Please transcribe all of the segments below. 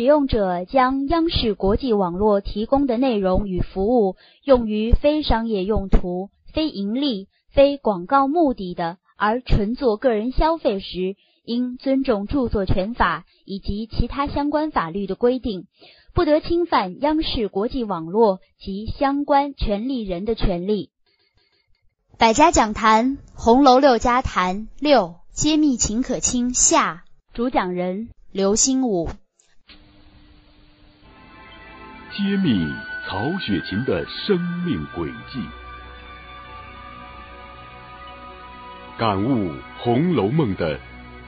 使用者将央视国际网络提供的内容与服务用于非商业用途、非盈利、非广告目的的，而纯做个人消费时，应尊重著作权法以及其他相关法律的规定，不得侵犯央视国际网络及相关权利人的权利。百家讲坛《红楼六家谈六揭秘秦可卿下》，主讲人刘心武。揭秘曹雪芹的生命轨迹，感悟《红楼梦》的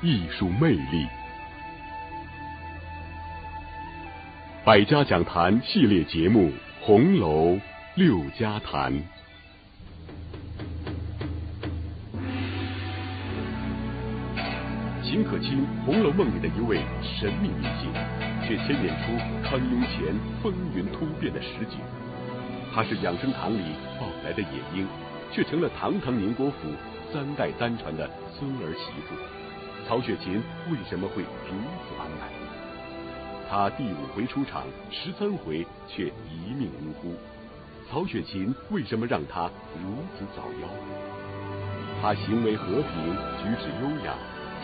艺术魅力。百家讲坛系列节目《红楼六家谈》。秦可卿，《红楼梦》里的一位神秘女性，却牵连出康雍乾风云突变的实景。她是养生堂里抱来的野鹰，却成了堂堂宁国府三代单传的孙儿媳妇。曹雪芹为什么会如此安排？他第五回出场，十三回却一命呜呼。曹雪芹为什么让他如此早夭？他行为和平，举止优雅。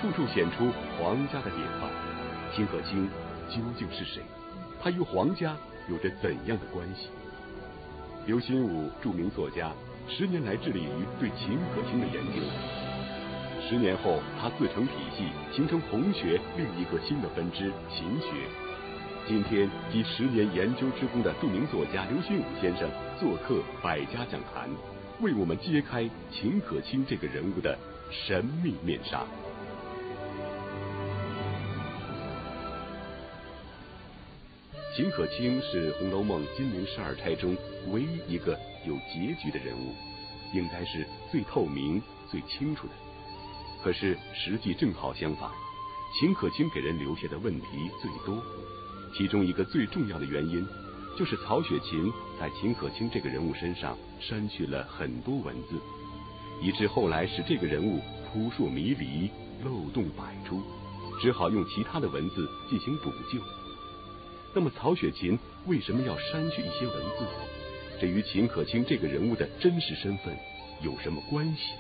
处处显出皇家的典范。秦可卿究竟是谁？他与皇家有着怎样的关系？刘心武，著名作家，十年来致力于对秦可卿的研究。十年后，他自成体系，形成红学另一个新的分支——秦学。今天，集十年研究之功的著名作家刘心武先生做客百家讲坛，为我们揭开秦可卿这个人物的神秘面纱。秦可卿是《红楼梦》金陵十二钗中唯一一个有结局的人物，应该是最透明、最清楚的。可是实际正好相反，秦可卿给人留下的问题最多。其中一个最重要的原因，就是曹雪芹在秦可卿这个人物身上删去了很多文字，以致后来使这个人物扑朔迷离、漏洞百出，只好用其他的文字进行补救。那么曹雪芹为什么要删去一些文字？这与秦可卿这个人物的真实身份有什么关系？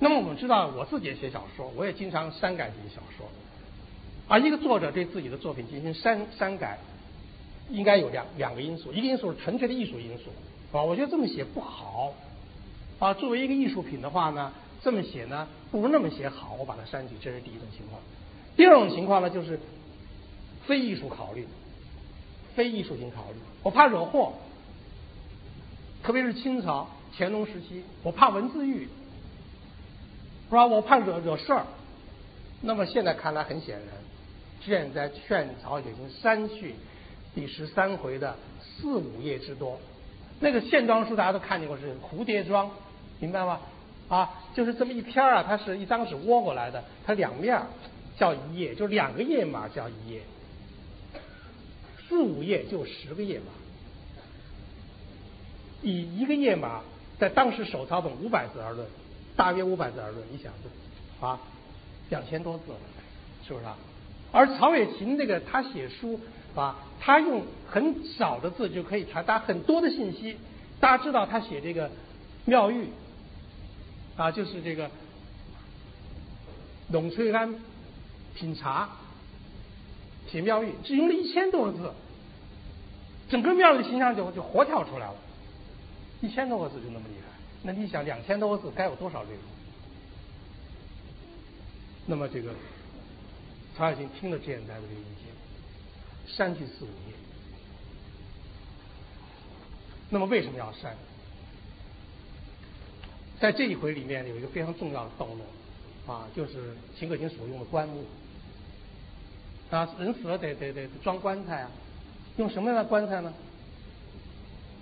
那么我们知道，我自己也写小说，我也经常删改自己小说。而一个作者对自己的作品进行删删改，应该有两两个因素，一个因素是纯粹的艺术因素，啊，我觉得这么写不好。啊，作为一个艺术品的话呢，这么写呢不如那么写好，我把它删去，这是第一种情况。第二种情况呢，就是非艺术考虑，非艺术性考虑，我怕惹祸，特别是清朝乾隆时期，我怕文字狱，是吧？我怕惹惹事儿。那么现在看来很显然，现在劝曹雪芹删去第十三回的四五页之多。那个线装书大家都看见过，是蝴蝶装。明白吗？啊，就是这么一篇啊，它是一张纸窝过来的，它两面叫一页，就两个页码叫一页，四五页就十个页码，以一个页码在当时手抄本五百字而论，大约五百字而论，你想啊，两千多字，是不是啊？而曹雪芹这个他写书啊，他用很少的字就可以传达很多的信息。大家知道他写这个妙玉。啊，就是这个冷翠庵品茶品妙玉，只用了一千多个字，整个庙的形象就就活跳出来了。一千多个字就那么厉害，那你想两千多个字该有多少内容？那么这个曹雪芹听了这样的这个意见，删去四五页。那么为什么要删？在这一回里面有一个非常重要的段落，啊，就是秦可卿所用的棺木，啊，人死了得得得装棺材啊，用什么样的棺材呢？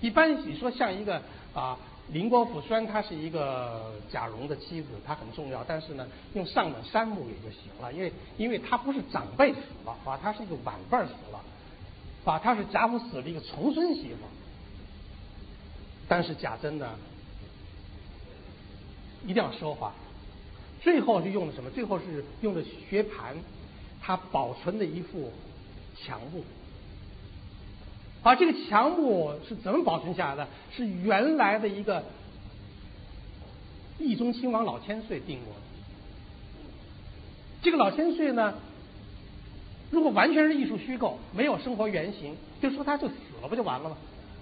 一般你说像一个啊，林国府虽然他是一个贾蓉的妻子，她很重要，但是呢，用上等杉木也就行了，因为因为他不是长辈死了，啊，他是一个晚辈死了，啊，他是贾府死了一个重孙媳妇，但是贾珍呢？一定要奢华。最后是用的什么？最后是用的薛蟠，他保存的一副墙布。啊，这个墙布是怎么保存下来的？是原来的一个义宗亲王老千岁定过的。这个老千岁呢，如果完全是艺术虚构，没有生活原型，就说他就死了，不就完了吗？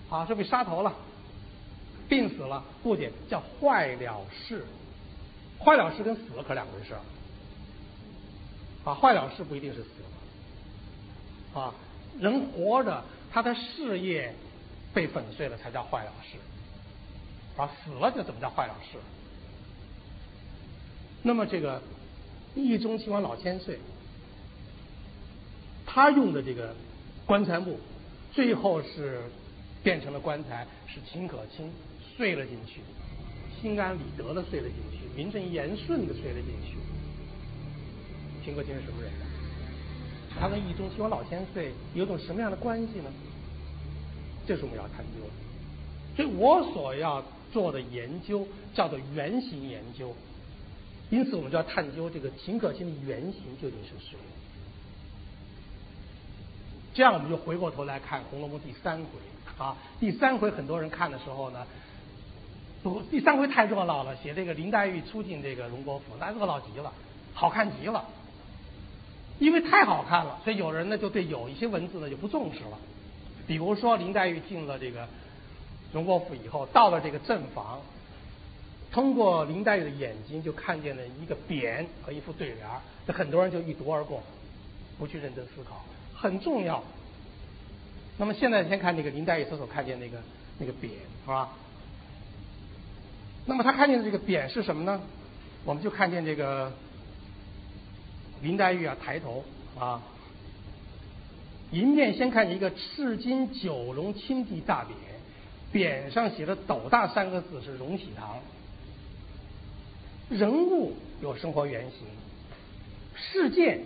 啊，是被杀头了，病死了，不仅叫坏了事。坏了事跟死了可两回事，啊，坏了事不一定是死了，啊，人活着他的事业被粉碎了才叫坏了事，啊，死了就怎么叫坏了事？那么这个义宗亲王老千岁，他用的这个棺材木，最后是变成了棺材，是秦可卿睡了进去。心安理得的睡了进去，名正言顺的睡了进去。秦可卿是什么人呢？他跟义宗亲王老千岁有种什么样的关系呢？这是我们要探究的。所以我所要做的研究叫做原型研究，因此我们就要探究这个秦可卿的原型究竟是谁。这样我们就回过头来看《红楼梦》第三回啊，第三回很多人看的时候呢。不，第三回太热闹了，写这个林黛玉出进这个荣国府，那热闹极了，好看极了。因为太好看了，所以有人呢就对有一些文字呢就不重视了。比如说林黛玉进了这个荣国府以后，到了这个正房，通过林黛玉的眼睛就看见了一个匾和一副对联，这很多人就一读而过，不去认真思考，很重要。那么现在先看这个林黛玉所所看见那个那个匾，是吧？那么他看见的这个匾是什么呢？我们就看见这个林黛玉啊，抬头啊，迎面先看见一个赤金九龙青地大匾，匾上写的“斗大”三个字是荣禧堂。人物有生活原型，事件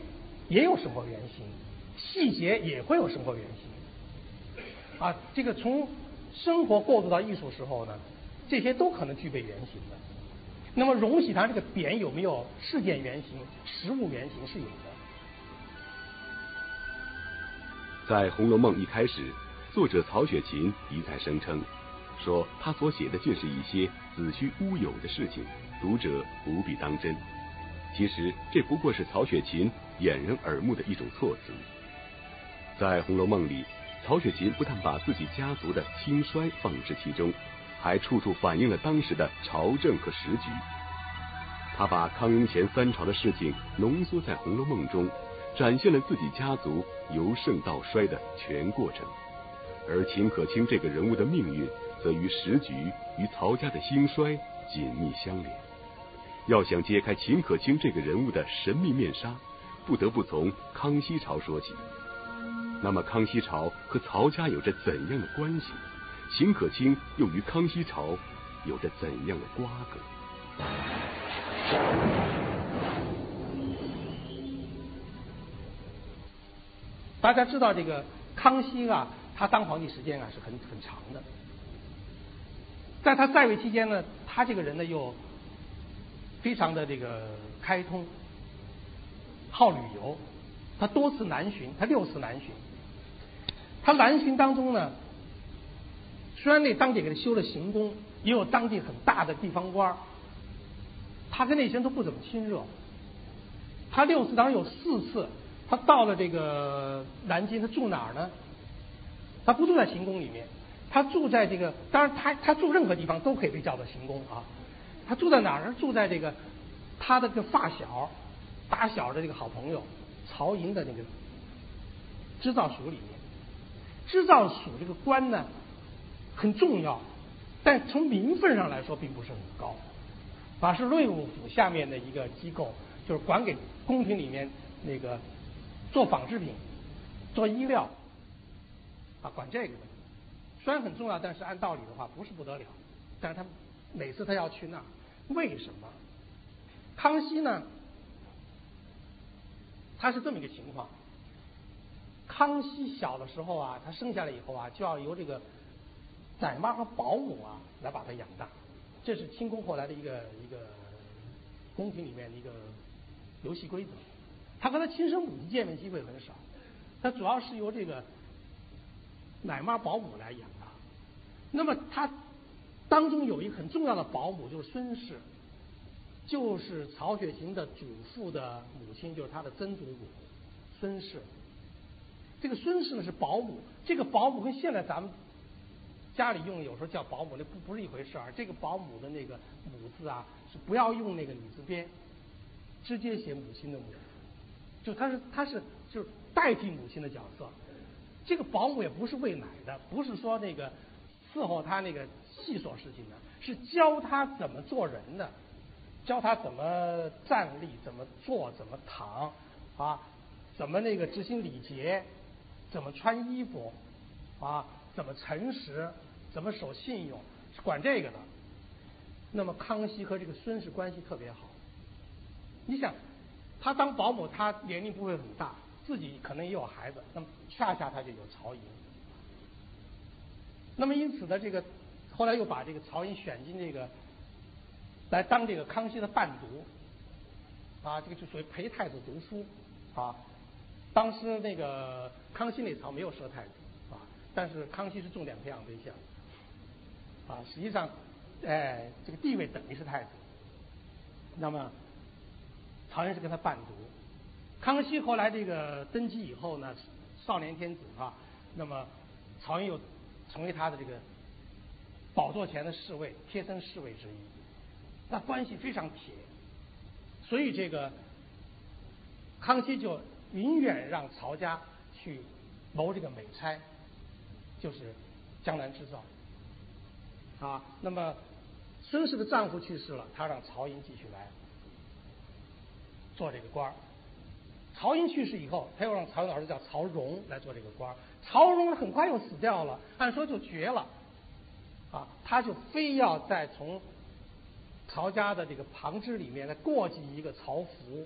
也有生活原型，细节也会有生活原型。啊，这个从生活过渡到艺术时候呢？这些都可能具备原型的。那么荣禧堂这个匾有没有事件原型、实物原型？是有的。在《红楼梦》一开始，作者曹雪芹一再声称，说他所写的尽是一些子虚乌有的事情，读者不必当真。其实这不过是曹雪芹掩人耳目的一种措辞。在《红楼梦》里，曹雪芹不但把自己家族的兴衰放置其中。还处处反映了当时的朝政和时局。他把康雍乾三朝的事情浓缩在《红楼梦》中，展现了自己家族由盛到衰的全过程。而秦可卿这个人物的命运，则与时局与曹家的兴衰紧密相连。要想揭开秦可卿这个人物的神秘面纱，不得不从康熙朝说起。那么，康熙朝和曹家有着怎样的关系？秦可卿又与康熙朝有着怎样的瓜葛？大家知道，这个康熙啊，他当皇帝时间啊是很很长的。在他在位期间呢，他这个人呢又非常的这个开通，好旅游，他多次南巡，他六次南巡。他南巡当中呢。虽然那当地给他修了行宫，也有当地很大的地方官他跟那些人都不怎么亲热。他六次当中有四次，他到了这个南京，他住哪儿呢？他不住在行宫里面，他住在这个，当然他他住任何地方都可以被叫做行宫啊。他住在哪儿呢？住在这个他的个发小，打小的这个好朋友曹寅的那个织造署里面。织造署这个官呢？很重要，但从名分上来说并不是很高。法是内务府下面的一个机构，就是管给宫廷里面那个做纺织品、做衣料啊，管这个的。虽然很重要，但是按道理的话不是不得了。但是他每次他要去那儿，为什么？康熙呢？他是这么一个情况。康熙小的时候啊，他生下来以后啊，就要由这个。奶妈和保姆啊，来把他养大，这是清宫后来的一个一个宫廷里面的一个游戏规则。他和他亲生母亲见面机会很少，他主要是由这个奶妈保姆来养他。那么他当中有一个很重要的保姆就是孙氏，就是曹雪芹的祖父的母亲，就是他的曾祖母孙氏。这个孙氏呢是保姆，这个保姆跟现在咱们家里用有时候叫保姆那不不是一回事儿。这个保姆的那个母字啊是不要用那个女字边，直接写母亲的母。就他是他是就是代替母亲的角色，这个保姆也不是喂奶的，不是说那个伺候他那个细琐事情的，是教他怎么做人的，教他怎么站立，怎么坐，怎么躺，啊，怎么那个执行礼节，怎么穿衣服，啊，怎么诚实，怎么守信用，是管这个的。那么康熙和这个孙氏关系特别好，你想。他当保姆，他年龄不会很大，自己可能也有孩子，那么恰恰他就有曹寅。那么因此呢，这个后来又把这个曹寅选进这个来当这个康熙的伴读，啊，这个就属于陪太子读书啊。当时那个康熙那朝没有设太子，但是康熙是重点培养对象啊，实际上，哎，这个地位等于是太子。那么。曹寅是跟他伴读，康熙后来这个登基以后呢，少年天子啊，那么曹寅又成为他的这个宝座前的侍卫、贴身侍卫之一，那关系非常铁，所以这个康熙就永远让曹家去谋这个美差，就是江南制造啊。那么孙氏的丈夫去世了，他让曹寅继续来。做这个官儿，曹寅去世以后，他又让曹寅的儿子叫曹荣来做这个官儿。曹荣很快又死掉了，按说就绝了，啊，他就非要再从曹家的这个旁支里面再过继一个曹福，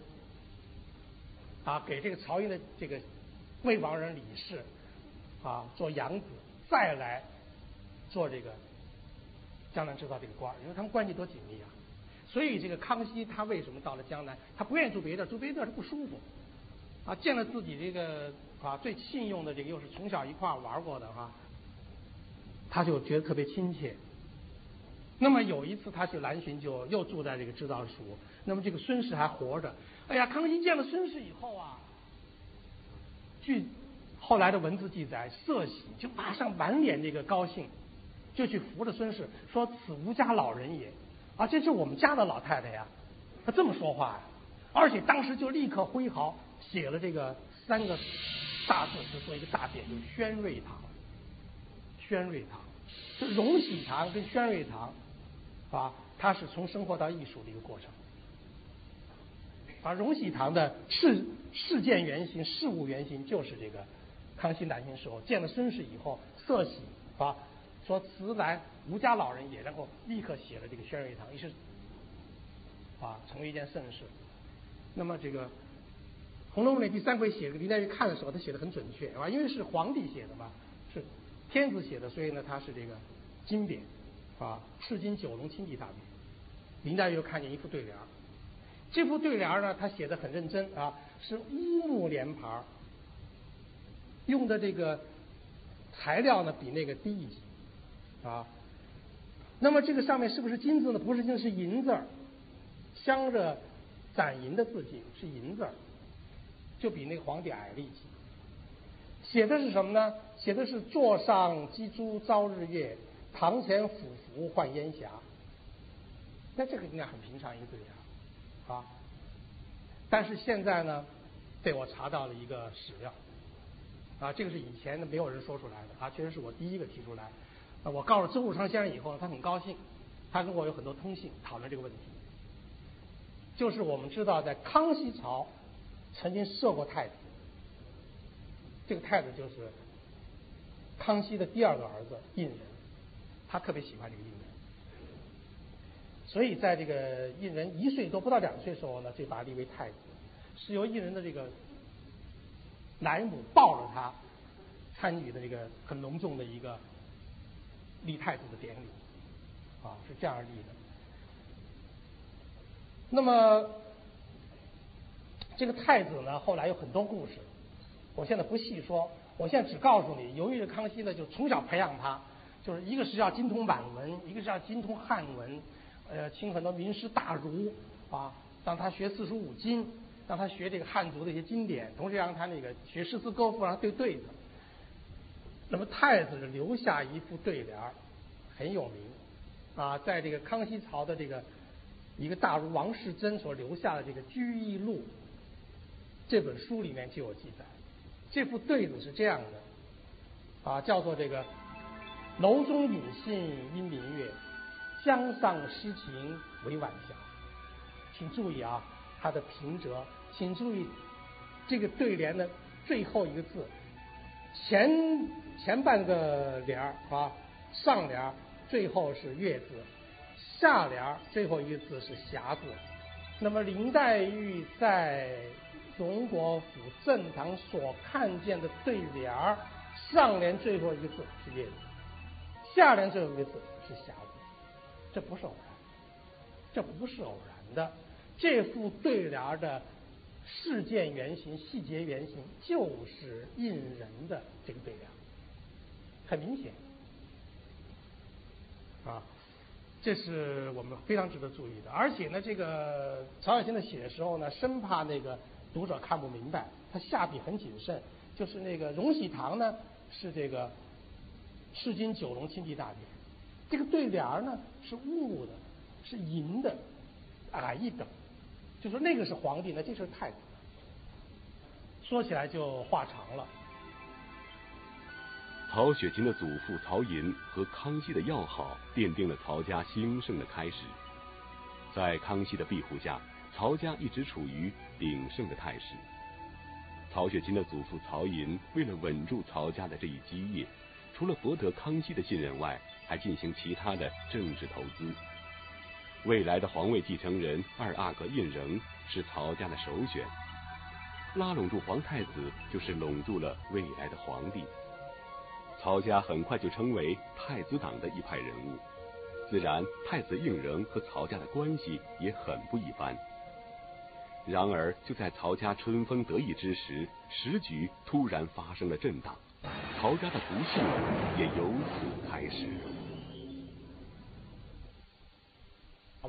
啊，给这个曹寅的这个魏王人李氏啊做养子，再来做这个江南制造这个官，因为他们关系多紧密啊。所以这个康熙他为什么到了江南？他不愿意住别地儿，住别地儿他不舒服。啊，见了自己这个啊最信用的这个，又是从小一块玩过的哈，他就觉得特别亲切。那么有一次他去南巡，就又住在这个制造署。那么这个孙氏还活着。哎呀，康熙见了孙氏以后啊，据后来的文字记载，色喜，就马上满脸这个高兴，就去扶着孙氏说：“此吾家老人也。”啊，这是我们家的老太太呀，她这么说话呀，而且当时就立刻挥毫写了这个三个大字，就做一个大匾，就宣瑞堂。宣瑞堂，这荣禧堂跟宣瑞堂，啊，它是从生活到艺术的一个过程。而荣禧堂的事事件原型、事物原型就是这个康熙南巡时候见了孙氏以后，色喜啊。说慈兰吴家老人也，然后立刻写了这个宣瑞堂，于是啊成为一件盛事。那么这个《红楼梦》里第三回写林黛玉看的时候，他写的很准确啊，因为是皇帝写的嘛，是天子写的，所以呢他是这个金匾啊，赤金九龙青地大匾。林黛玉又看见一副对联这副对联呢他写的很认真啊，是乌木联牌用的这个材料呢比那个低一级。啊，那么这个上面是不是金字呢？不是金，是银字儿，镶着攒银的字迹，是银字儿，就比那个皇帝矮了一级。写的是什么呢？写的是座上积珠遭日月，堂前俯伏换烟霞。那这个应该很平常一个字呀，啊。但是现在呢，被我查到了一个史料，啊，这个是以前呢没有人说出来的，啊，确实是我第一个提出来。我告诉周汝昌先生以后，他很高兴，他跟我有很多通信，讨论这个问题。就是我们知道，在康熙朝曾经设过太子，这个太子就是康熙的第二个儿子胤仁，他特别喜欢这个胤仁，所以在这个胤仁一岁多不到两岁时候呢，就把他立为太子，是由胤仁的这个奶母抱着他参与的这个很隆重的一个。立太子的典礼，啊，是这样立的。那么这个太子呢，后来有很多故事，我现在不细说。我现在只告诉你，由于是康熙呢，就从小培养他，就是一个是要精通满文，一个是要精通汉文，呃，请很多名师大儒啊，让他学四书五经，让他学这个汉族的一些经典，同时让他那个学诗词歌赋，让他对对子。那么太子留下一副对联儿，很有名啊，在这个康熙朝的这个一个大儒王世贞所留下的这个《居易录》这本书里面就有记载。这副对子是这样的，啊，叫做这个“楼中引信因明月，江上诗情为晚霞”。请注意啊，它的平仄，请注意这个对联的最后一个字，前前半个联儿啊，上联最后是月字，下联最后一个字是霞字。那么林黛玉在。荣国府正堂所看见的对联儿，上联最后一个字是月字，下联最后一个字是霞字，这不是偶然，这不是偶然的。这副对联的事件原型、细节原型就是印人的这个对联，很明显啊，这是我们非常值得注意的。而且呢，这个曹雪芹在写的时候呢，生怕那个。读者看不明白，他下笔很谨慎。就是那个荣禧堂呢，是这个世经九龙亲帝大典，这个对联呢是雾的，是银的，矮一等。就说那个是皇帝，那这是太。说起来就话长了。曹雪芹的祖父曹寅和康熙的要好，奠定了曹家兴盛的开始。在康熙的庇护下。曹家一直处于鼎盛的态势。曹雪芹的祖父曹寅为了稳住曹家的这一基业，除了博得康熙的信任外，还进行其他的政治投资。未来的皇位继承人二阿哥胤禛是曹家的首选。拉拢住皇太子，就是拢住了未来的皇帝。曹家很快就成为太子党的一派人物，自然太子胤禛和曹家的关系也很不一般。然而，就在曹家春风得意之时，时局突然发生了震荡，曹家的不幸也由此开始。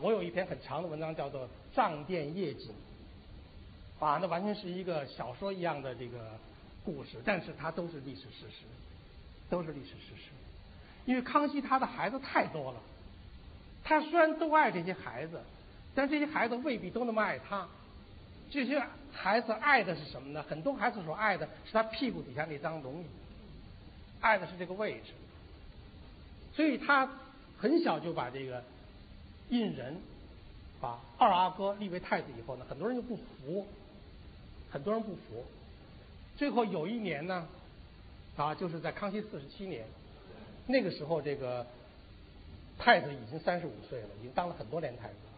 我有一篇很长的文章，叫做《藏殿夜景》，啊，那完全是一个小说一样的这个故事，但是它都是历史事实，都是历史事实。因为康熙他的孩子太多了，他虽然都爱这些孩子，但这些孩子未必都那么爱他。这些孩子爱的是什么呢？很多孩子所爱的是他屁股底下那张龙椅，爱的是这个位置。所以他很小就把这个胤仁把二阿哥立为太子以后呢，很多人就不服，很多人不服。最后有一年呢，啊，就是在康熙四十七年，那个时候这个太子已经三十五岁了，已经当了很多年太子了，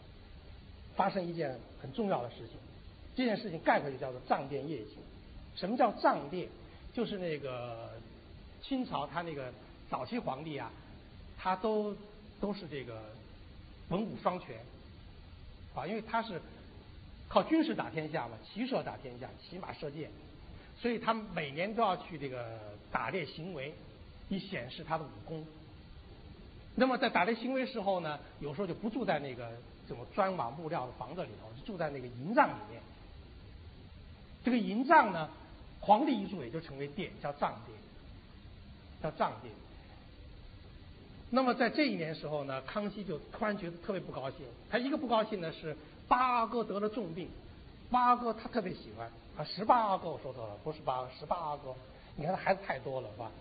发生一件很重要的事情。这件事情概括就叫做藏殿夜景。什么叫藏殿？就是那个清朝他那个早期皇帝啊，他都都是这个文武双全啊，因为他是靠军事打天下嘛，骑射打天下，骑马射箭，所以他每年都要去这个打猎行为，以显示他的武功。那么在打猎行为时候呢，有时候就不住在那个这种砖瓦木料的房子里头，就住在那个营帐里面。这个营帐呢，皇帝一住也就成为殿，叫帐殿，叫帐殿。那么在这一年时候呢，康熙就突然觉得特别不高兴。他一个不高兴呢是八阿哥得了重病，八阿哥他特别喜欢啊，十八阿哥我说错了，不是八十八阿哥。你看他孩子太多了是吧？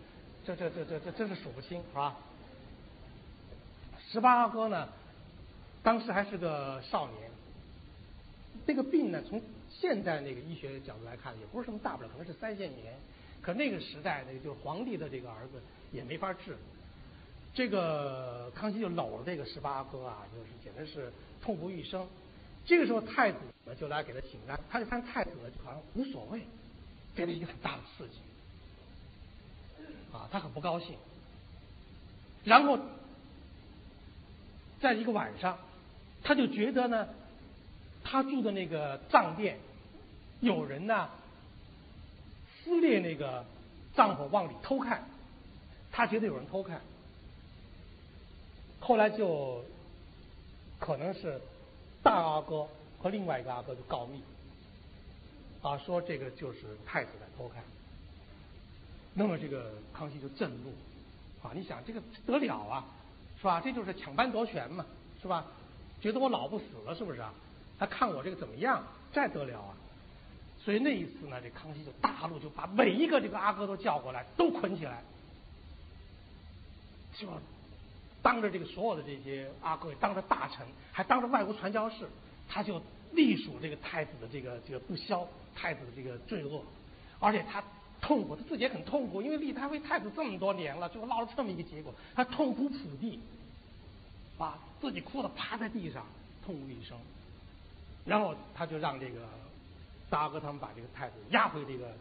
这这这这这真是数不清是吧？十八阿哥呢，当时还是个少年，这个病呢从。现在那个医学角度来看，也不是什么大不了，可能是腮腺炎。可那个时代，那个就是皇帝的这个儿子也没法治。这个康熙就搂了这个十八哥啊，就是简直是痛不欲生。这个时候太子呢就来给他请安，他就看太子呢就好像无所谓，给了一个很大的刺激，啊，他很不高兴。然后在一个晚上，他就觉得呢。他住的那个藏殿，有人呢撕裂那个帐篷往里偷看，他觉得有人偷看，后来就可能是大阿哥和另外一个阿哥就告密，啊，说这个就是太子在偷看，那么这个康熙就震怒，啊，你想这个得了啊，是吧？这就是抢班夺权嘛，是吧？觉得我老不死了，是不是啊？他看我这个怎么样？再得了啊！所以那一次呢，这康熙就大怒，就把每一个这个阿哥都叫过来，都捆起来，就当着这个所有的这些阿哥，当着大臣，还当着外国传教士，他就隶属这个太子的这个这个不肖，太子的这个罪恶，而且他痛苦，他自己也很痛苦，因为立他为太子这么多年了，最后落了这么一个结果，他痛哭普地。把自己哭得趴在地上，痛哭一声，然后他就让这个大哥他们把这个太子押回这个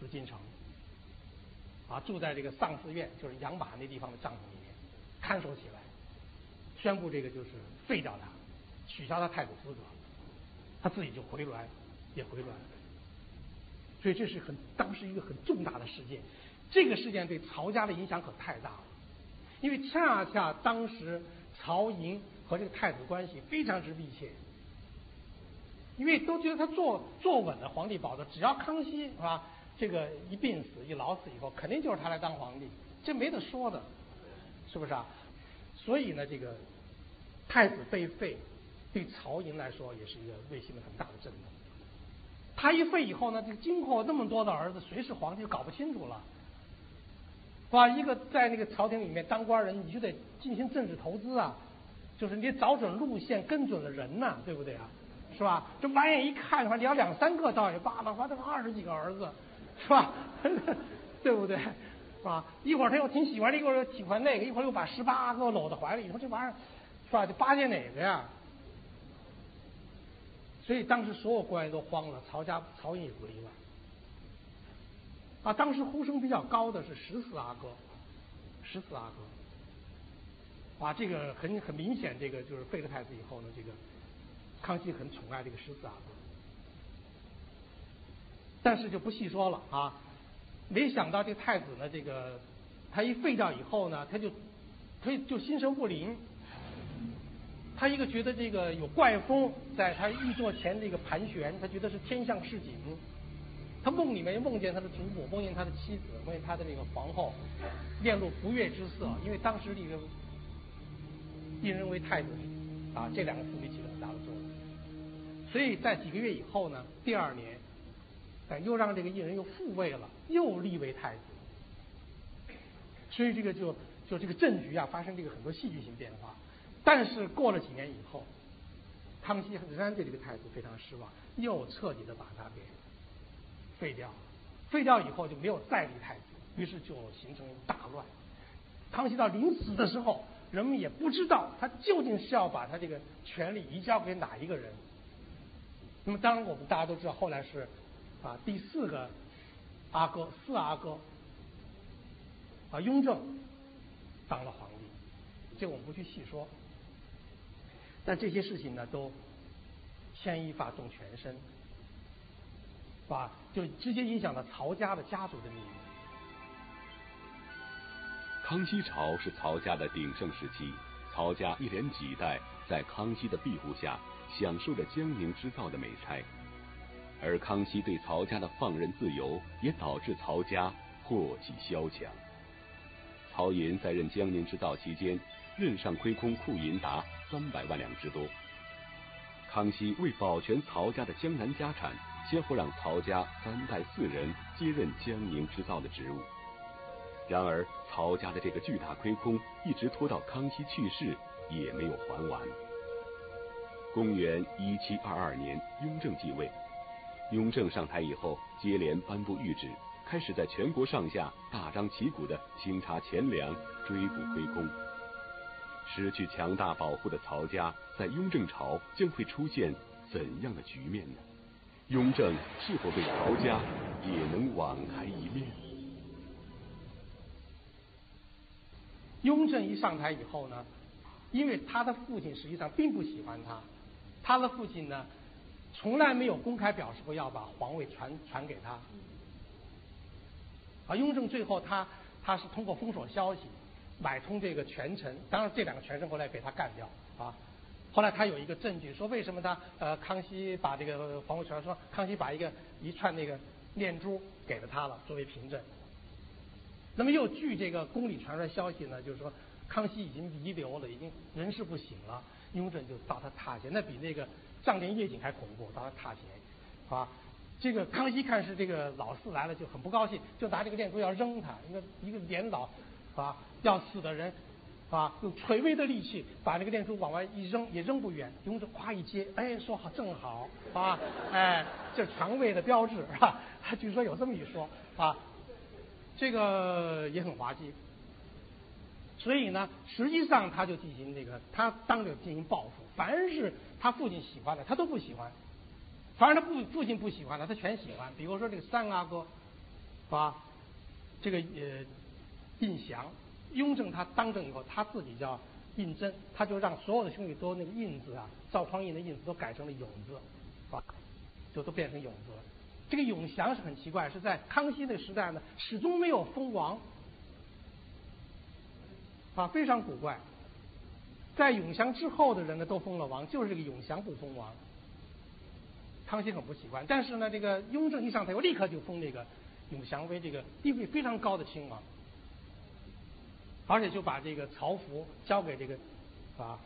紫禁城，啊，住在这个丧寺院，就是养马那地方的帐篷里看守起来，宣布这个就是废掉他，取消他太子资格，他自己就回銮，也回銮，所以这是很当时一个很重大的事件，这个事件对曹家的影响可太大了，因为恰恰当时。曹寅和这个太子关系非常之密切，因为都觉得他坐坐稳了皇帝宝座，只要康熙是吧，这个一病死一老死以后，肯定就是他来当皇帝，这没得说的，是不是啊？所以呢，这个太子被废，对曹寅来说也是一个内心的很大的震动。他一废以后呢，这个今后那么多的儿子谁是皇帝就搞不清楚了。是吧？一个在那个朝廷里面当官人，你就得进行政治投资啊，就是你找准路线，跟准了人呐，对不对啊？是吧？这满眼一看的话，你要两三个倒也罢了，话这二十几个儿子，是吧？对不对？啊？一会儿他又挺喜欢这个，又喜欢那个，一会儿又把十八个搂在怀里，你说这玩意儿，是吧？就巴结哪个呀？所以当时所有官员都慌了，曹家曹寅也不例外。啊，当时呼声比较高的是十四阿哥，十四阿哥，啊，这个很很明显，这个就是废了太子以后呢，这个康熙很宠爱这个十四阿哥，但是就不细说了啊。没想到这太子呢，这个他一废掉以后呢，他就他就心神不宁，他一个觉得这个有怪风在他御座前这个盘旋，他觉得是天象示警。他梦里面梦见他的祖母，梦见他的妻子，梦见他的那个皇后，面露不悦之色。因为当时这个胤禛为太子啊，这两个父女起了很大的作用。所以在几个月以后呢，第二年，哎，又让这个胤人又复位了，又立为太子。所以这个就就这个政局啊，发生这个很多戏剧性变化。但是过了几年以后，康熙仍然对这个太子非常失望，又彻底的把他给。废掉，废掉以后就没有再立太子，于是就形成大乱。康熙到临死的时候，人们也不知道他究竟是要把他这个权力移交给哪一个人。那么当然我们大家都知道，后来是啊第四个阿哥四阿哥啊雍正当了皇帝，这我们不去细说。但这些事情呢，都牵一发动全身。吧，就直接影响了曹家的家族的命运。康熙朝是曹家的鼎盛时期，曹家一连几代在康熙的庇护下，享受着江宁织造的美差。而康熙对曹家的放任自由，也导致曹家祸及萧墙。曹寅在任江宁织造期间，任上亏空库银达三百万两之多。康熙为保全曹家的江南家产。先后让曹家三代四人接任江宁织造的职务，然而曹家的这个巨大亏空一直拖到康熙去世也没有还完。公元一七二二年，雍正继位，雍正上台以后，接连颁布谕旨，开始在全国上下大张旗鼓的清查钱粮，追补亏空。失去强大保护的曹家，在雍正朝将会出现怎样的局面呢？雍正是否对曹家也能网开一面？雍正一上台以后呢，因为他的父亲实际上并不喜欢他，他的父亲呢从来没有公开表示过要把皇位传传给他。啊，雍正最后他他是通过封锁消息买通这个权臣，当然这两个权臣后来被他干掉啊。后来他有一个证据说，为什么他呃康熙把这个皇位传说，康熙把一个一串那个念珠给了他了作为凭证。那么又据这个宫里传出来消息呢，就是说康熙已经遗留了，已经人事不省了。雍正就到他榻前，那比那个帐殿夜景还恐怖，到他榻前啊。这个康熙看是这个老四来了，就很不高兴，就拿这个念珠要扔他。一个一个年老啊要死的人啊，用垂危的力气把那个念珠往外一扔，也扔不远。雍正咵一接，哎，说好正好啊，哎，这传位的标志是吧？他据说有这么一说啊，这个也很滑稽。所以呢，实际上他就进行这个，他当着进行报复，凡是他父亲喜欢的，他都不喜欢。凡是他父父亲不喜欢的，他全喜欢。比如说这个三阿哥，啊，这个呃胤祥，雍正他当政以后，他自己叫胤禛，他就让所有的兄弟都那个胤字啊，赵匡胤的胤字都改成了永字，啊，就都变成永字了。这个永祥是很奇怪，是在康熙的时代呢，始终没有封王，啊，非常古怪。在永祥之后的人呢，都封了王，就是这个永祥不封王。康熙很不喜欢，但是呢，这个雍正一上台，我立刻就封这个永祥为这个地位非常高的亲王，而且就把这个曹福交给这个啊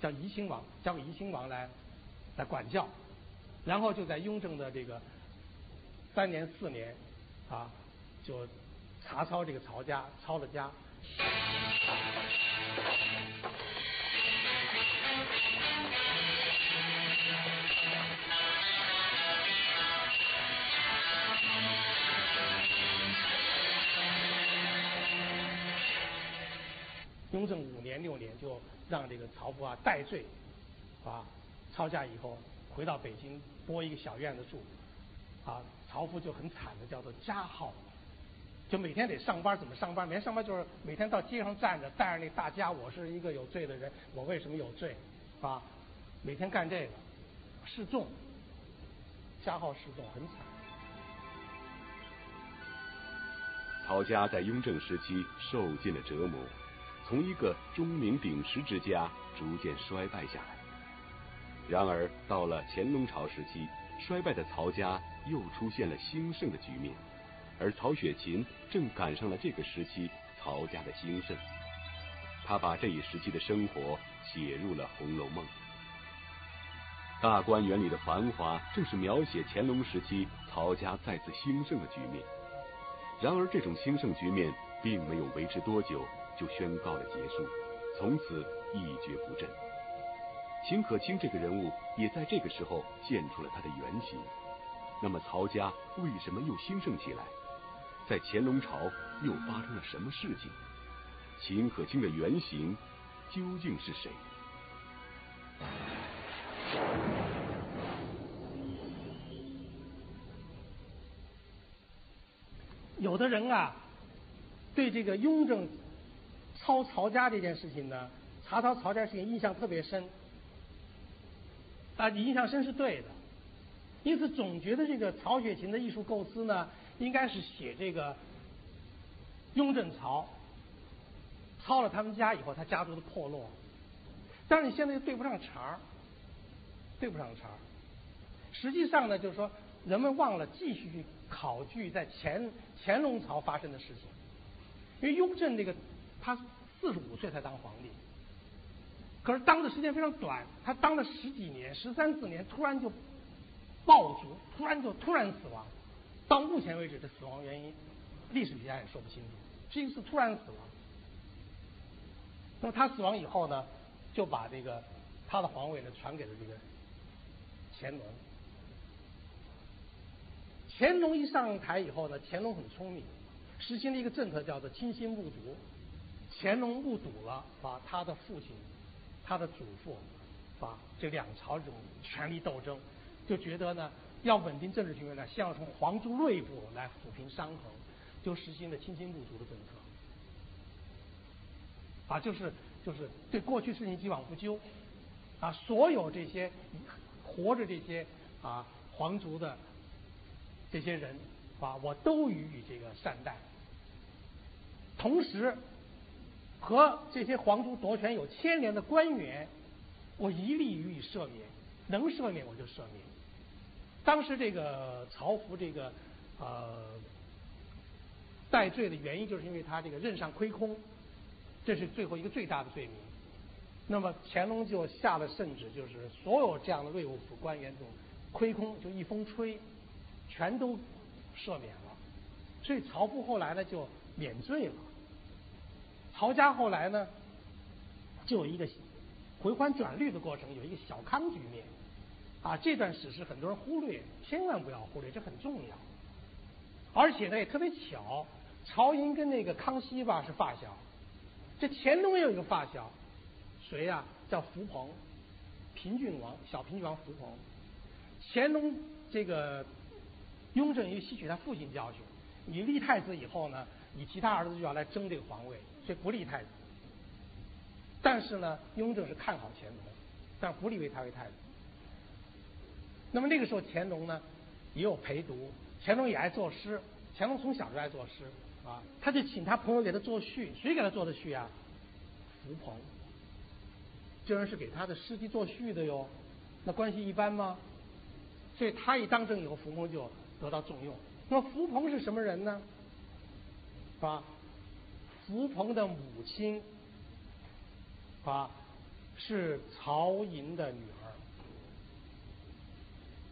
叫怡亲王，交给怡亲王来来管教，然后就在雍正的这个三年四年啊，就查抄这个曹家，抄了家。雍正五年六年就让这个曹福啊戴罪，啊抄家以后回到北京拨一个小院子住，啊曹福就很惨的叫做家号，就每天得上班怎么上班？每天上班就是每天到街上站着带着那大家，我是一个有罪的人，我为什么有罪？啊每天干这个示众，家号示众很惨。曹家在雍正时期受尽了折磨。从一个钟鸣鼎食之家逐渐衰败下来。然而到了乾隆朝时期，衰败的曹家又出现了兴盛的局面，而曹雪芹正赶上了这个时期曹家的兴盛。他把这一时期的生活写入了《红楼梦》。大观园里的繁华，正是描写乾隆时期曹家再次兴盛的局面。然而这种兴盛局面并没有维持多久。就宣告了结束，从此一蹶不振。秦可卿这个人物也在这个时候现出了他的原型。那么曹家为什么又兴盛起来？在乾隆朝又发生了什么事情？秦可卿的原型究竟是谁？有的人啊，对这个雍正。抄曹家这件事情呢，查抄曹家事情印象特别深，啊，你印象深是对的，因此总觉得这个曹雪芹的艺术构思呢，应该是写这个雍正朝抄了他们家以后，他家族的破落，但是你现在又对不上茬儿，对不上茬儿。实际上呢，就是说人们忘了继续去考据在乾乾隆朝发生的事情，因为雍正这个。他四十五岁才当皇帝，可是当的时间非常短，他当了十几年，十三四年，突然就暴卒，突然就突然死亡。到目前为止的死亡原因，历史学家也说不清楚，是一次突然死亡。那么他死亡以后呢，就把这个他的皇位呢传给了这个乾隆。乾隆一上台以后呢，乾隆很聪明，实行了一个政策，叫做亲心目睹。乾隆目睹了把他的父亲、他的祖父，把这两朝这种权力斗争，就觉得呢，要稳定政治局面呢，先要从皇族内部来抚平伤痕，就实行了亲亲目族的政策，啊，就是就是对过去事情既往不咎，啊，所有这些活着这些啊皇族的这些人啊，我都予以这个善待。同时，和这些皇族夺权有牵连的官员，我一律予以赦免，能赦免我就赦免。当时这个曹福这个呃戴罪的原因，就是因为他这个任上亏空，这是最后一个最大的罪名。那么乾隆就下了圣旨，就是所有这样的内务府官员中亏空，就一风吹，全都赦免了。所以曹福后来呢就免罪了。曹家后来呢，就有一个回环转绿的过程，有一个小康局面啊。这段史实很多人忽略，千万不要忽略，这很重要。而且呢也特别巧，曹寅跟那个康熙吧是发小，这乾隆也有一个发小，谁呀？叫福鹏，平郡王，小平郡王福鹏。乾隆这个雍正又吸取他父亲教训，你立太子以后呢，你其他儿子就要来争这个皇位。所以不立太子，但是呢，雍正是看好乾隆，但不立为他为太子。那么那个时候，乾隆呢也有陪读，乾隆也爱作诗，乾隆从小就爱作诗啊，他就请他朋友给他作序，谁给他做的序啊？福鹏，这人是给他的诗集作序的哟，那关系一般吗？所以他一当政以后，福鹏就得到重用。那福鹏是什么人呢？啊？福鹏的母亲啊是曹寅的女儿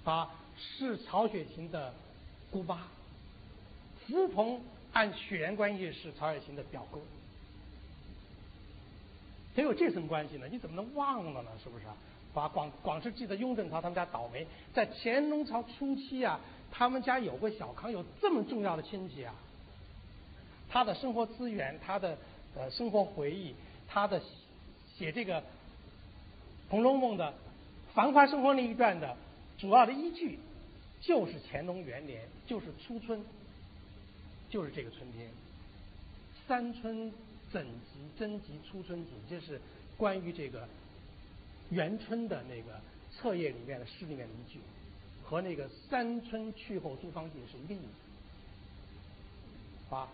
啊是曹雪芹的姑妈。福鹏按血缘关系是曹雪芹的表哥，得有这层关系呢？你怎么能忘了呢？是不是啊？把广广是记得雍正朝他们家倒霉，在乾隆朝初期啊，他们家有个小康，有这么重要的亲戚啊。他的生活资源，他的呃生活回忆，他的写这个《红楼梦》的繁华生活那一段的主要的依据，就是乾隆元年，就是初春，就是这个春天。三春怎集真集初春景，这是关于这个元春的那个册页里面的诗里面的一句，和那个三春去后诸芳景是一个意思。啊。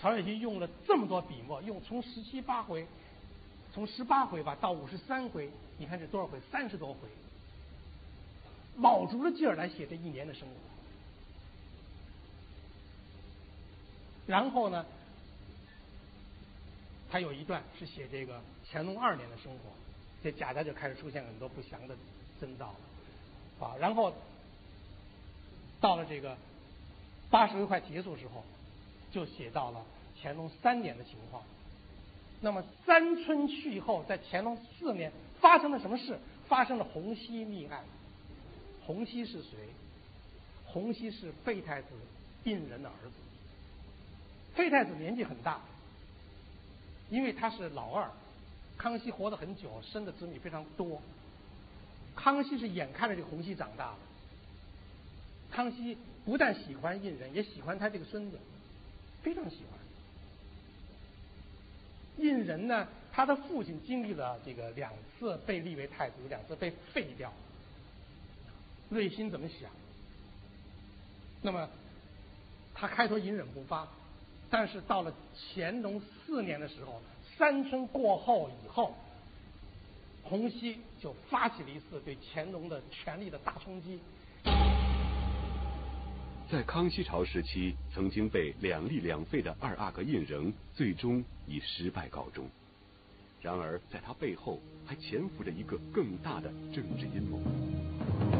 曹雪芹用了这么多笔墨，用从十七八回，从十八回吧到五十三回，你看这多少回？三十多回，卯足了劲儿来写这一年的生活。然后呢，他有一段是写这个乾隆二年的生活，这贾家就开始出现很多不祥的征兆了啊。然后到了这个八十回快结束时候。就写到了乾隆三年的情况。那么三春去后，在乾隆四年发生了什么事？发生了洪熙密案。洪熙是谁？洪熙是废太子胤仁的儿子。废太子年纪很大，因为他是老二。康熙活得很久，生的子女非常多。康熙是眼看着这个洪熙长大的。康熙不但喜欢胤仁，也喜欢他这个孙子。非常喜欢。胤仁呢，他的父亲经历了这个两次被立为太子，两次被废掉，内心怎么想？那么他开头隐忍不发，但是到了乾隆四年的时候，三春过后以后，洪熙就发起了一次对乾隆的权力的大冲击。在康熙朝时期，曾经被两立两废的二阿哥胤禛，最终以失败告终。然而，在他背后还潜伏着一个更大的政治阴谋。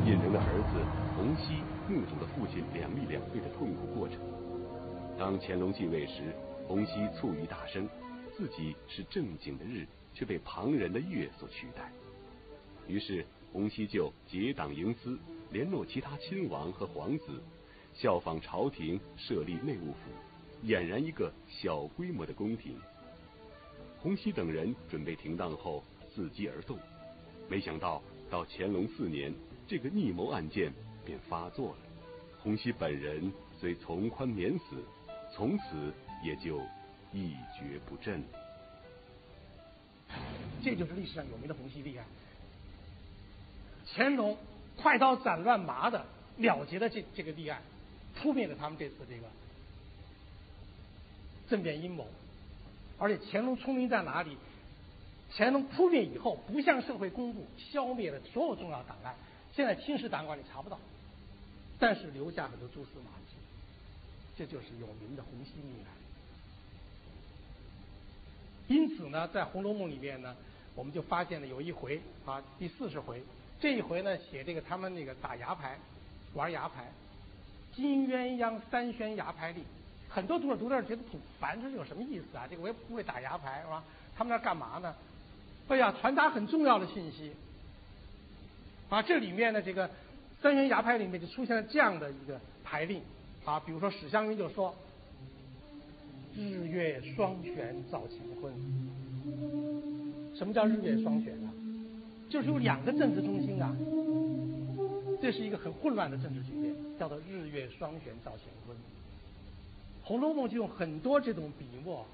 胤禛的儿子洪熙目睹了父亲两立两废的痛苦过程。当乾隆继位时，洪熙醋意大生，自己是正经的日，却被旁人的月所取代。于是，洪熙就结党营私，联络其他亲王和皇子。效仿朝廷设立内务府，俨然一个小规模的宫廷。洪熙等人准备停当后伺机而动，没想到到乾隆四年，这个逆谋案件便发作了。洪熙本人虽从宽免死，从此也就一蹶不振。这就是历史上有名的洪熙立案。乾隆快刀斩乱麻的了结了这这个立案，扑灭了他们这次这个政变阴谋。而且乾隆聪明在哪里？乾隆扑灭以后，不向社会公布，消灭了所有重要档案。现在清史档案馆里查不到，但是留下很多蛛丝马迹。这就是有名的洪熙命案。因此呢，在《红楼梦》里面呢，我们就发现了有一回啊，第四十回，这一回呢写这个他们那个打牙牌，玩牙牌，金鸳鸯三宣牙牌令。很多读者读到这觉得挺烦，这是有什么意思啊？这个我也不会打牙牌是吧？他们那干嘛呢？哎呀，传达很重要的信息。啊，这里面的这个三元牙牌里面就出现了这样的一个牌令啊，比如说史湘云就说：“日月双全造乾坤。”什么叫日月双全呢？就是有两个政治中心啊，这是一个很混乱的政治局面，叫做日月双全造乾坤。《红楼梦》就用很多这种笔墨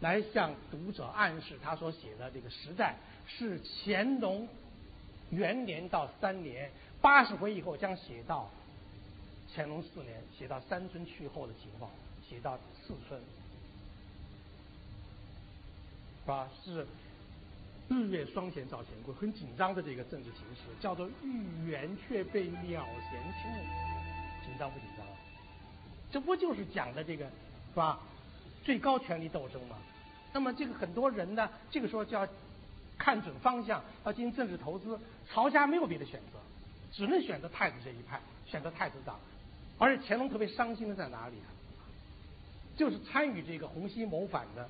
来向读者暗示，他所写的这个时代是乾隆。元年到三年，八十回以后将写到乾隆四年，写到三春去后的情况，写到四春，是吧？是日月双全造乾坤，很紧张的这个政治形势，叫做预言却被鸟衔出，紧张不紧张？这不就是讲的这个是吧？最高权力斗争吗？那么这个很多人呢，这个时候就要。看准方向，要进行政治投资，曹家没有别的选择，只能选择太子这一派，选择太子党。而且乾隆特别伤心的在哪里啊？就是参与这个洪熙谋反的，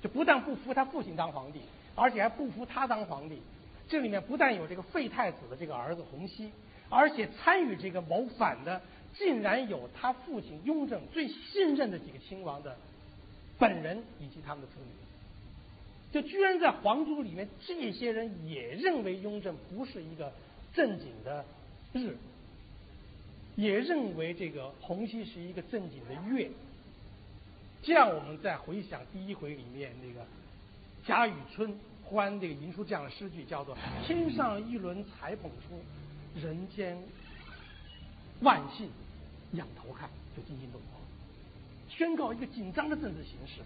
就不但不服他父亲当皇帝，而且还不服他当皇帝。这里面不但有这个废太子的这个儿子洪熙，而且参与这个谋反的，竟然有他父亲雍正最信任的几个亲王的本人以及他们的子女。就居然在皇族里面，这些人也认为雍正不是一个正经的日，也认为这个洪熙是一个正经的月。这样，我们再回想第一回里面那个贾雨村欢这个吟出这样的诗句，叫做“天上一轮彩捧出，人间万姓仰头看”，就惊心动魄，宣告一个紧张的政治形势。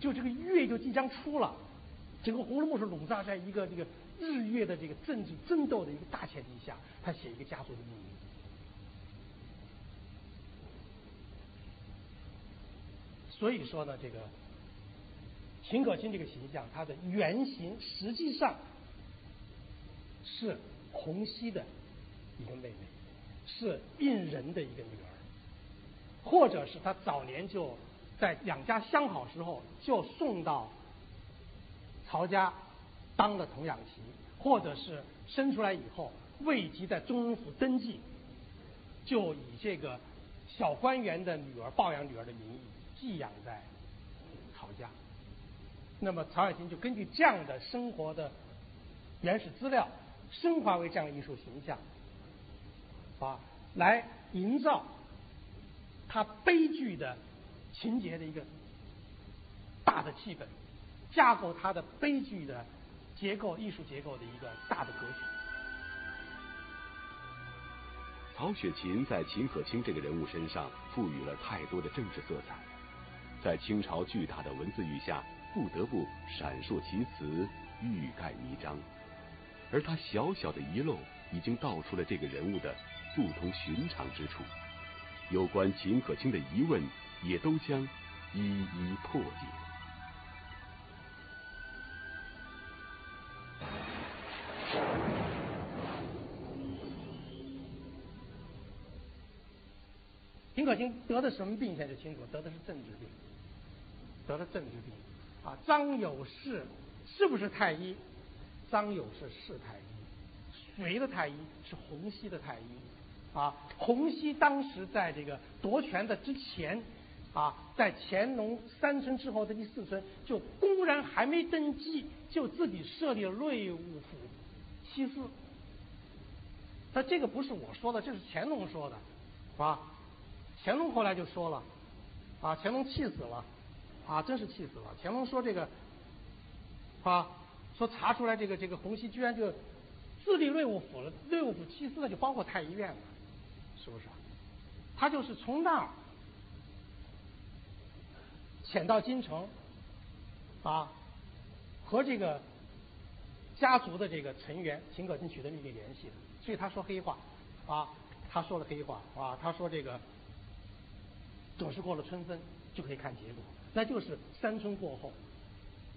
就这个月就即将出了。整个《红楼梦》是笼罩在一个这个日月的这个政治争斗的一个大前提下，他写一个家族的命运。所以说呢，这个秦可卿这个形象，它的原型实际上是洪熙的一个妹妹，是胤仁的一个女儿，或者是他早年就在两家相好时候就送到。曹家当了童养媳，或者是生出来以后未及在中人府登记，就以这个小官员的女儿抱养女儿的名义寄养在曹家。那么曹雪芹就根据这样的生活的原始资料，升华为这样的艺术形象，啊，来营造他悲剧的情节的一个大的气氛。架构它的悲剧的结构、艺术结构的一个大的格局。曹雪芹在秦可卿这个人物身上赋予了太多的政治色彩，在清朝巨大的文字狱下，不得不闪烁其词，欲盖弥彰。而他小小的遗漏，已经道出了这个人物的不同寻常之处。有关秦可卿的疑问，也都将一一破解。秦可卿得的什么病？现在就清楚，得的是政治病，得了政治病。啊，张有士是不是太医？张有士是太医，谁的太医？是洪熙的太医。啊，洪熙当时在这个夺权的之前，啊，在乾隆三春之后的第四春，就公然还没登基，就自己设立了内务府七司。那这个不是我说的，这是乾隆说的，是吧？乾隆后来就说了，啊，乾隆气死了，啊，真是气死了。乾隆说这个，啊，说查出来这个这个洪熙居然就自立内务府了，内务府其次呢就包括太医院了，是不是？他就是从那儿潜到京城，啊，和这个家族的这个成员秦可卿取得秘密联系，所以他说黑话，啊，他说了黑话，啊，他说这个总是过了春分就可以看结果，那就是三春过后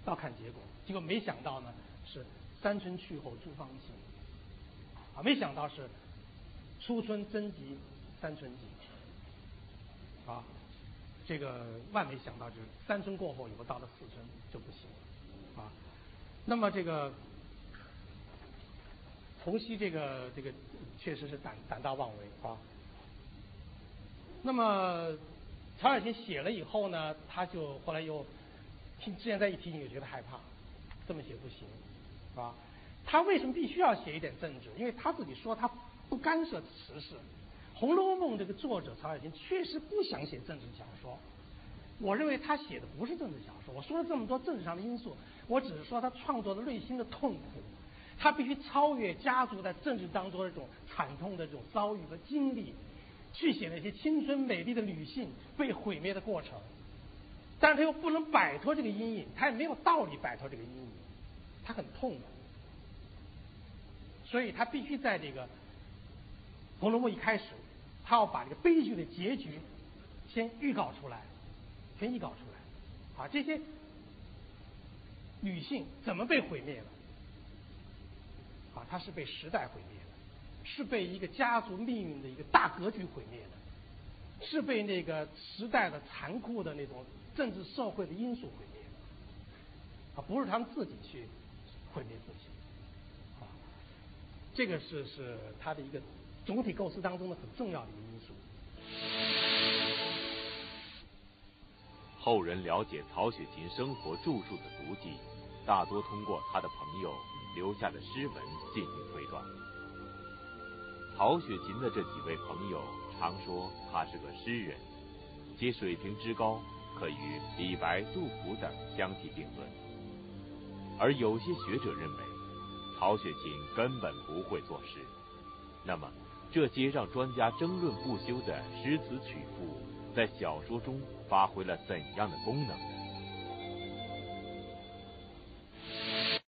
要看结果，结果没想到呢是三春去后诸芳馨。啊，没想到是初春征集三春季，啊，这个万没想到就是三春过后以后到了四春就不行了，啊，那么这个洪熙这个这个确实是胆胆大妄为啊，那么曹雪芹写了以后呢，他就后来又听之前再一提醒，就觉得害怕，这么写不行，啊。他为什么必须要写一点政治？因为他自己说他不干涉时事，《红楼梦》这个作者曹雪芹确实不想写政治小说。我认为他写的不是政治小说。我说了这么多政治上的因素，我只是说他创作的内心的痛苦。他必须超越家族在政治当中的这种惨痛的这种遭遇和经历，去写那些青春美丽的女性被毁灭的过程。但是他又不能摆脱这个阴影，他也没有道理摆脱这个阴影，他很痛苦。所以他必须在这个《红楼梦》一开始，他要把这个悲剧的结局先预告出来，先预告出来。啊，这些女性怎么被毁灭了？啊，她是被时代毁灭，是被一个家族命运的一个大格局毁灭的，是被那个时代的残酷的那种政治社会的因素毁灭的。啊，不是他们自己去毁灭自己。啊这个是是他的一个总体构思当中的很重要的一个因素。后人了解曹雪芹生活著述的足迹，大多通过他的朋友留下的诗文进行推断。曹雪芹的这几位朋友常说他是个诗人，其水平之高可与李白、杜甫等相提并论。而有些学者认为。曹雪芹根本不会作诗，那么这些让专家争论不休的诗词曲赋，在小说中发挥了怎样的功能呢？